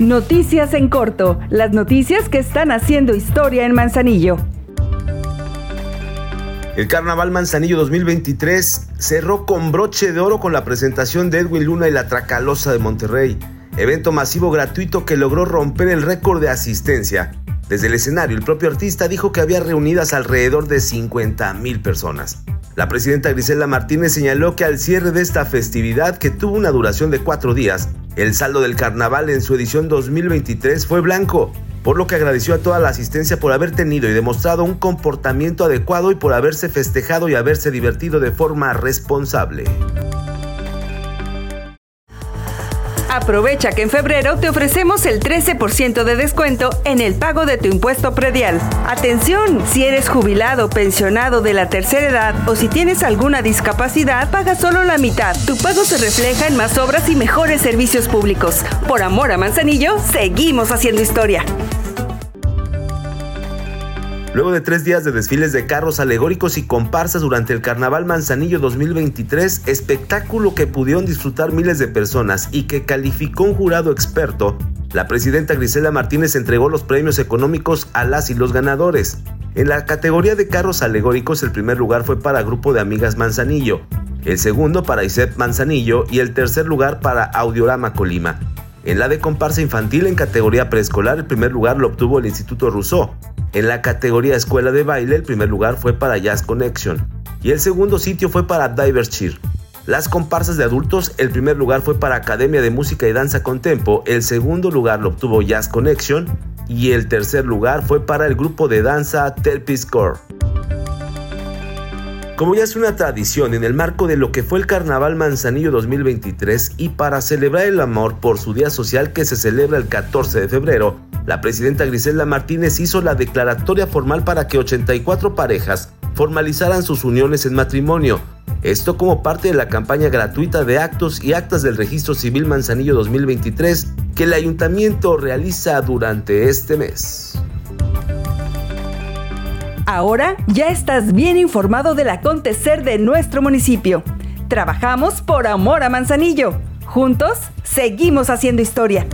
Noticias en corto, las noticias que están haciendo historia en Manzanillo. El Carnaval Manzanillo 2023 cerró con broche de oro con la presentación de Edwin Luna y la Tracalosa de Monterrey, evento masivo gratuito que logró romper el récord de asistencia. Desde el escenario, el propio artista dijo que había reunidas alrededor de 50 mil personas. La presidenta Grisela Martínez señaló que al cierre de esta festividad, que tuvo una duración de cuatro días, el saldo del carnaval en su edición 2023 fue blanco, por lo que agradeció a toda la asistencia por haber tenido y demostrado un comportamiento adecuado y por haberse festejado y haberse divertido de forma responsable. Aprovecha que en febrero te ofrecemos el 13% de descuento en el pago de tu impuesto predial. Atención, si eres jubilado, pensionado de la tercera edad o si tienes alguna discapacidad, paga solo la mitad. Tu pago se refleja en más obras y mejores servicios públicos. Por amor a Manzanillo, seguimos haciendo historia. Luego de tres días de desfiles de carros alegóricos y comparsas durante el Carnaval Manzanillo 2023, espectáculo que pudieron disfrutar miles de personas y que calificó un jurado experto, la presidenta Grisela Martínez entregó los premios económicos a las y los ganadores. En la categoría de carros alegóricos, el primer lugar fue para Grupo de Amigas Manzanillo, el segundo para ISEP Manzanillo y el tercer lugar para Audiorama Colima. En la de comparsa infantil en categoría preescolar, el primer lugar lo obtuvo el Instituto Rousseau. En la categoría escuela de baile, el primer lugar fue para Jazz Connection y el segundo sitio fue para Divers Cheer. Las comparsas de adultos, el primer lugar fue para Academia de Música y Danza Contempo, el segundo lugar lo obtuvo Jazz Connection y el tercer lugar fue para el grupo de danza Terpis Core. Como ya es una tradición en el marco de lo que fue el Carnaval Manzanillo 2023 y para celebrar el amor por su día social que se celebra el 14 de febrero, la presidenta Griselda Martínez hizo la declaratoria formal para que 84 parejas formalizaran sus uniones en matrimonio. Esto como parte de la campaña gratuita de actos y actas del Registro Civil Manzanillo 2023 que el ayuntamiento realiza durante este mes. Ahora ya estás bien informado del acontecer de nuestro municipio. Trabajamos por amor a Manzanillo. Juntos seguimos haciendo historia.